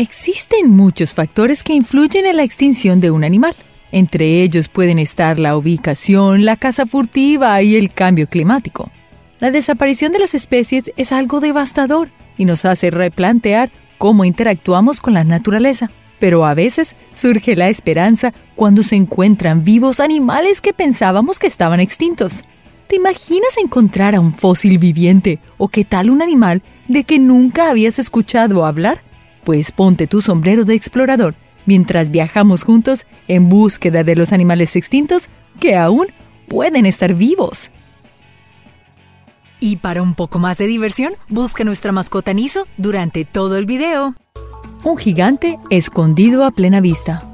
Existen muchos factores que influyen en la extinción de un animal. Entre ellos pueden estar la ubicación, la caza furtiva y el cambio climático. La desaparición de las especies es algo devastador y nos hace replantear cómo interactuamos con la naturaleza. Pero a veces surge la esperanza cuando se encuentran vivos animales que pensábamos que estaban extintos. ¿Te imaginas encontrar a un fósil viviente o qué tal un animal de que nunca habías escuchado hablar? Pues ponte tu sombrero de explorador mientras viajamos juntos en búsqueda de los animales extintos que aún pueden estar vivos. Y para un poco más de diversión, busca nuestra mascota Niso durante todo el video. Un gigante escondido a plena vista.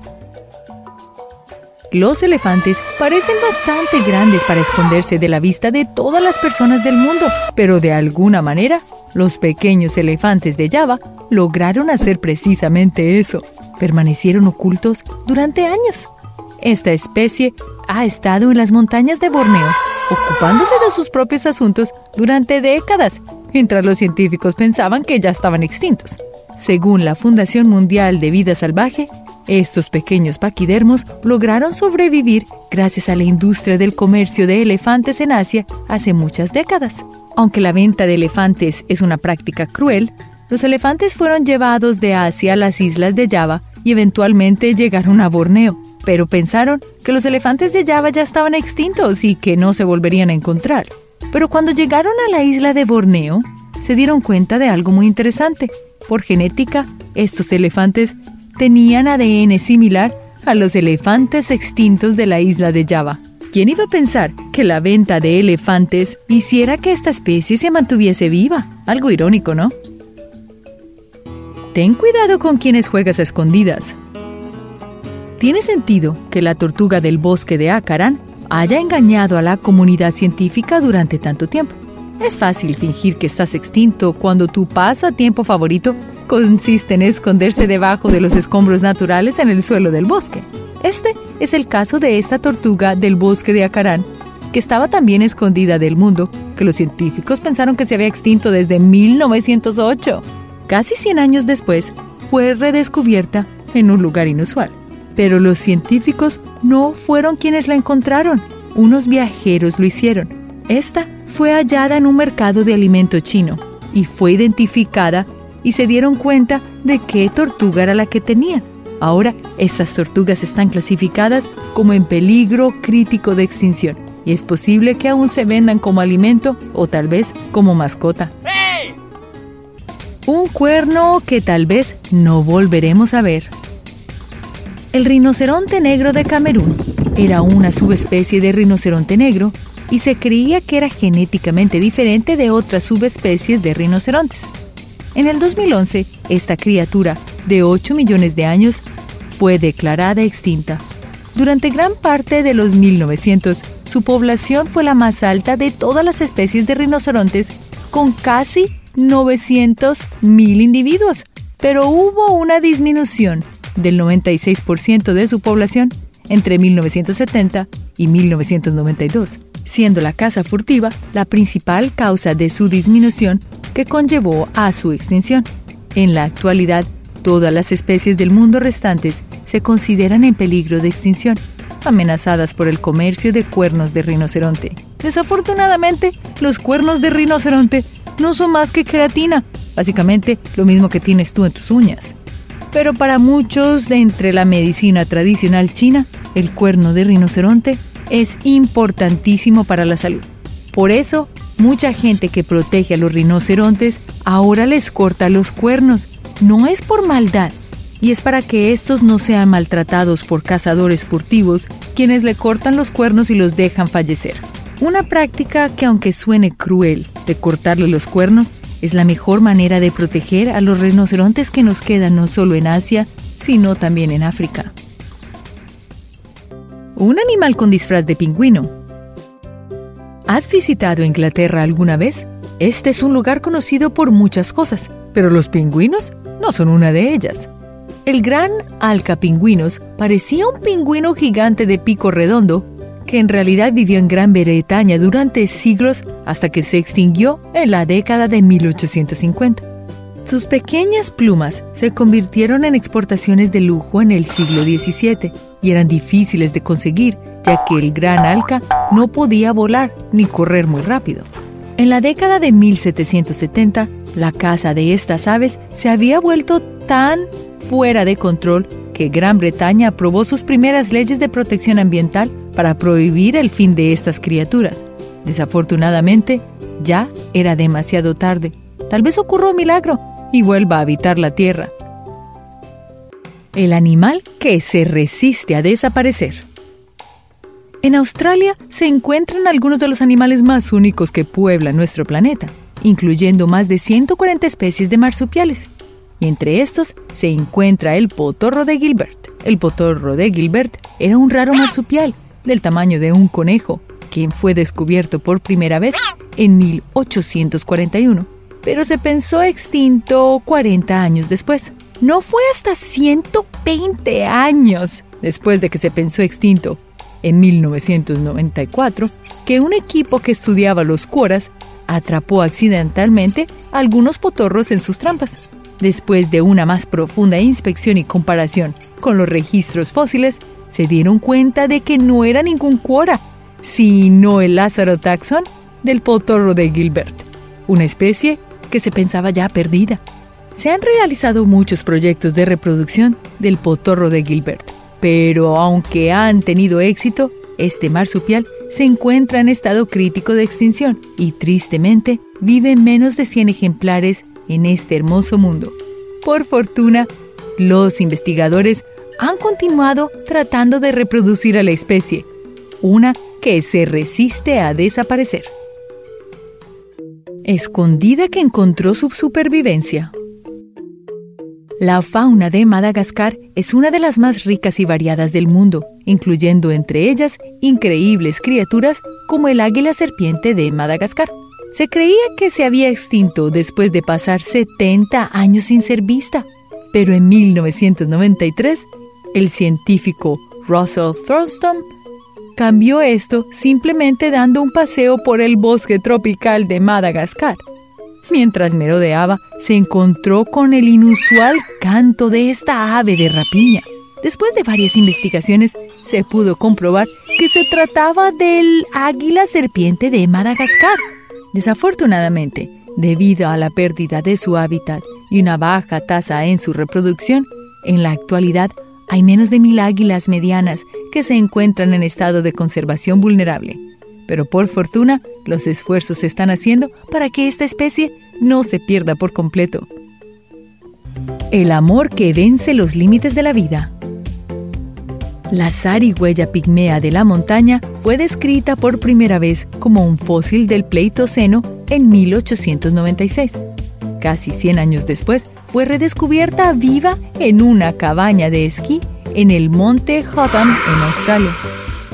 Los elefantes parecen bastante grandes para esconderse de la vista de todas las personas del mundo, pero de alguna manera, los pequeños elefantes de Java lograron hacer precisamente eso. Permanecieron ocultos durante años. Esta especie ha estado en las montañas de Borneo, ocupándose de sus propios asuntos durante décadas, mientras los científicos pensaban que ya estaban extintos. Según la Fundación Mundial de Vida Salvaje, estos pequeños paquidermos lograron sobrevivir gracias a la industria del comercio de elefantes en Asia hace muchas décadas. Aunque la venta de elefantes es una práctica cruel, los elefantes fueron llevados de Asia a las islas de Java y eventualmente llegaron a Borneo, pero pensaron que los elefantes de Java ya estaban extintos y que no se volverían a encontrar. Pero cuando llegaron a la isla de Borneo, se dieron cuenta de algo muy interesante. Por genética, estos elefantes tenían ADN similar a los elefantes extintos de la isla de Java. ¿Quién iba a pensar que la venta de elefantes hiciera que esta especie se mantuviese viva? Algo irónico, ¿no? Ten cuidado con quienes juegas a escondidas. Tiene sentido que la tortuga del bosque de Acaran haya engañado a la comunidad científica durante tanto tiempo. Es fácil fingir que estás extinto cuando tu pasatiempo favorito consiste en esconderse debajo de los escombros naturales en el suelo del bosque. Este es el caso de esta tortuga del bosque de Acarán, que estaba tan bien escondida del mundo que los científicos pensaron que se había extinto desde 1908. Casi 100 años después, fue redescubierta en un lugar inusual. Pero los científicos no fueron quienes la encontraron, unos viajeros lo hicieron. Esta fue hallada en un mercado de alimento chino y fue identificada y se dieron cuenta de qué tortuga era la que tenían. Ahora, estas tortugas están clasificadas como en peligro crítico de extinción y es posible que aún se vendan como alimento o tal vez como mascota. Un cuerno que tal vez no volveremos a ver. El rinoceronte negro de Camerún era una subespecie de rinoceronte negro y se creía que era genéticamente diferente de otras subespecies de rinocerontes. En el 2011, esta criatura de 8 millones de años fue declarada extinta. Durante gran parte de los 1900, su población fue la más alta de todas las especies de rinocerontes, con casi 900.000 individuos, pero hubo una disminución del 96% de su población entre 1970 y 1992 siendo la caza furtiva la principal causa de su disminución que conllevó a su extinción. En la actualidad, todas las especies del mundo restantes se consideran en peligro de extinción, amenazadas por el comercio de cuernos de rinoceronte. Desafortunadamente, los cuernos de rinoceronte no son más que queratina, básicamente lo mismo que tienes tú en tus uñas. Pero para muchos de entre la medicina tradicional china, el cuerno de rinoceronte es importantísimo para la salud. Por eso, mucha gente que protege a los rinocerontes ahora les corta los cuernos. No es por maldad, y es para que estos no sean maltratados por cazadores furtivos, quienes le cortan los cuernos y los dejan fallecer. Una práctica que aunque suene cruel de cortarle los cuernos, es la mejor manera de proteger a los rinocerontes que nos quedan no solo en Asia, sino también en África un animal con disfraz de pingüino. ¿Has visitado Inglaterra alguna vez? Este es un lugar conocido por muchas cosas, pero los pingüinos no son una de ellas. El gran Alca pingüinos parecía un pingüino gigante de pico redondo que en realidad vivió en Gran Bretaña durante siglos hasta que se extinguió en la década de 1850. Sus pequeñas plumas se convirtieron en exportaciones de lujo en el siglo XVII y eran difíciles de conseguir, ya que el gran alca no podía volar ni correr muy rápido. En la década de 1770, la caza de estas aves se había vuelto tan fuera de control que Gran Bretaña aprobó sus primeras leyes de protección ambiental para prohibir el fin de estas criaturas. Desafortunadamente, ya era demasiado tarde. Tal vez ocurra un milagro y vuelva a habitar la Tierra. El animal que se resiste a desaparecer. En Australia se encuentran algunos de los animales más únicos que pueblan nuestro planeta, incluyendo más de 140 especies de marsupiales. Y entre estos se encuentra el potorro de Gilbert. El potorro de Gilbert era un raro marsupial del tamaño de un conejo, quien fue descubierto por primera vez en 1841 pero se pensó extinto 40 años después. No fue hasta 120 años después de que se pensó extinto, en 1994, que un equipo que estudiaba los cuoras atrapó accidentalmente algunos potorros en sus trampas. Después de una más profunda inspección y comparación con los registros fósiles, se dieron cuenta de que no era ningún cuora, sino el Lázaro taxon del potorro de Gilbert, una especie que se pensaba ya perdida. Se han realizado muchos proyectos de reproducción del potorro de Gilbert, pero aunque han tenido éxito, este marsupial se encuentra en estado crítico de extinción y tristemente viven menos de 100 ejemplares en este hermoso mundo. Por fortuna, los investigadores han continuado tratando de reproducir a la especie, una que se resiste a desaparecer escondida que encontró su supervivencia. La fauna de Madagascar es una de las más ricas y variadas del mundo, incluyendo entre ellas increíbles criaturas como el águila serpiente de Madagascar. Se creía que se había extinto después de pasar 70 años sin ser vista, pero en 1993, el científico Russell Thurston cambió esto simplemente dando un paseo por el bosque tropical de Madagascar. Mientras merodeaba, se encontró con el inusual canto de esta ave de rapiña. Después de varias investigaciones, se pudo comprobar que se trataba del águila serpiente de Madagascar. Desafortunadamente, debido a la pérdida de su hábitat y una baja tasa en su reproducción, en la actualidad hay menos de mil águilas medianas que se encuentran en estado de conservación vulnerable. Pero por fortuna, los esfuerzos se están haciendo para que esta especie no se pierda por completo. El amor que vence los límites de la vida. La zarigüeya pigmea de la montaña fue descrita por primera vez como un fósil del Pleistoceno en 1896. Casi 100 años después, fue redescubierta viva en una cabaña de esquí en el monte Hotham, en Australia.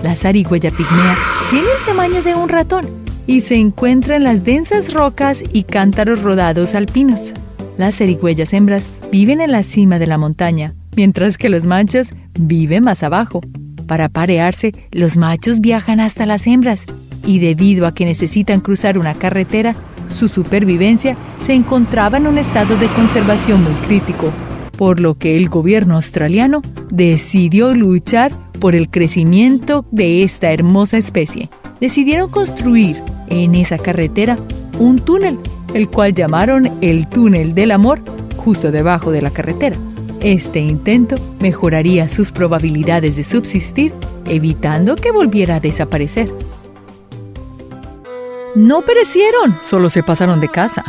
La zarigüeya pigmea tiene el tamaño de un ratón y se encuentra en las densas rocas y cántaros rodados alpinos. Las zarigüeyas hembras viven en la cima de la montaña, mientras que los machos viven más abajo. Para parearse, los machos viajan hasta las hembras y debido a que necesitan cruzar una carretera, su supervivencia se encontraba en un estado de conservación muy crítico, por lo que el gobierno australiano decidió luchar por el crecimiento de esta hermosa especie. Decidieron construir en esa carretera un túnel, el cual llamaron el túnel del amor, justo debajo de la carretera. Este intento mejoraría sus probabilidades de subsistir, evitando que volviera a desaparecer. No perecieron, solo se pasaron de casa.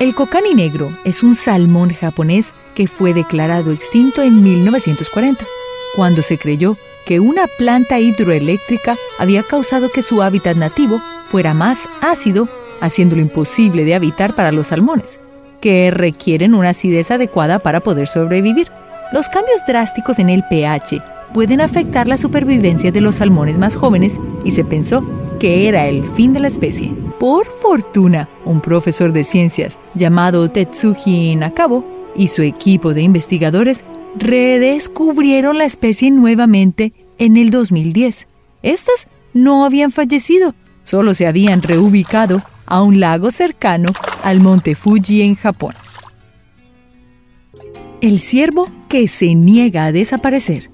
El cocani negro es un salmón japonés que fue declarado extinto en 1940, cuando se creyó que una planta hidroeléctrica había causado que su hábitat nativo fuera más ácido, haciéndolo imposible de habitar para los salmones, que requieren una acidez adecuada para poder sobrevivir. Los cambios drásticos en el pH pueden afectar la supervivencia de los salmones más jóvenes y se pensó que era el fin de la especie. Por fortuna, un profesor de ciencias llamado Tetsuji Nakabo y su equipo de investigadores redescubrieron la especie nuevamente en el 2010. Estas no habían fallecido, solo se habían reubicado a un lago cercano al monte Fuji en Japón. El ciervo que se niega a desaparecer.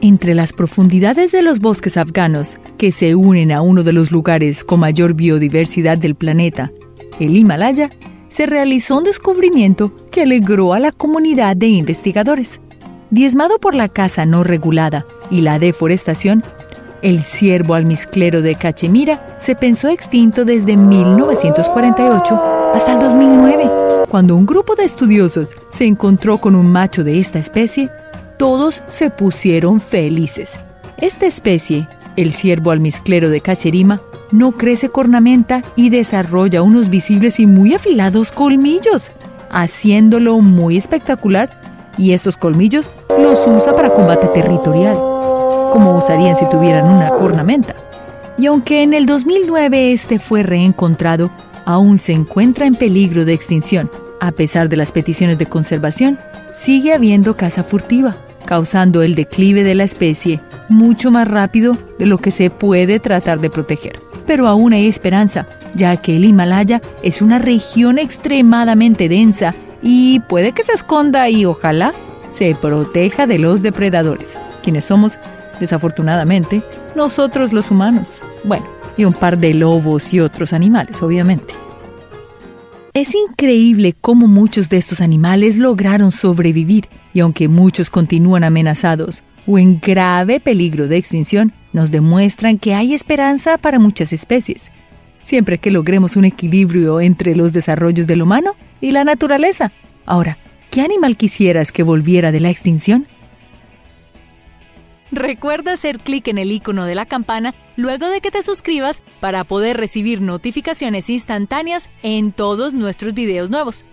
Entre las profundidades de los bosques afganos, que se unen a uno de los lugares con mayor biodiversidad del planeta, el Himalaya, se realizó un descubrimiento que alegró a la comunidad de investigadores. Diezmado por la caza no regulada y la deforestación, el ciervo almizclero de Cachemira se pensó extinto desde 1948 hasta el 2009. Cuando un grupo de estudiosos se encontró con un macho de esta especie, todos se pusieron felices. Esta especie, el ciervo almizclero de Cacherima, no crece cornamenta y desarrolla unos visibles y muy afilados colmillos, haciéndolo muy espectacular y estos colmillos los usa para combate territorial, como usarían si tuvieran una cornamenta. Y aunque en el 2009 este fue reencontrado, aún se encuentra en peligro de extinción. A pesar de las peticiones de conservación, sigue habiendo caza furtiva, causando el declive de la especie mucho más rápido de lo que se puede tratar de proteger. Pero aún hay esperanza, ya que el Himalaya es una región extremadamente densa y puede que se esconda y ojalá se proteja de los depredadores, quienes somos, desafortunadamente, nosotros los humanos. Bueno, y un par de lobos y otros animales, obviamente. Es increíble cómo muchos de estos animales lograron sobrevivir y aunque muchos continúan amenazados o en grave peligro de extinción, nos demuestran que hay esperanza para muchas especies, siempre que logremos un equilibrio entre los desarrollos del humano y la naturaleza. Ahora, ¿qué animal quisieras que volviera de la extinción? Recuerda hacer clic en el icono de la campana luego de que te suscribas para poder recibir notificaciones instantáneas en todos nuestros videos nuevos.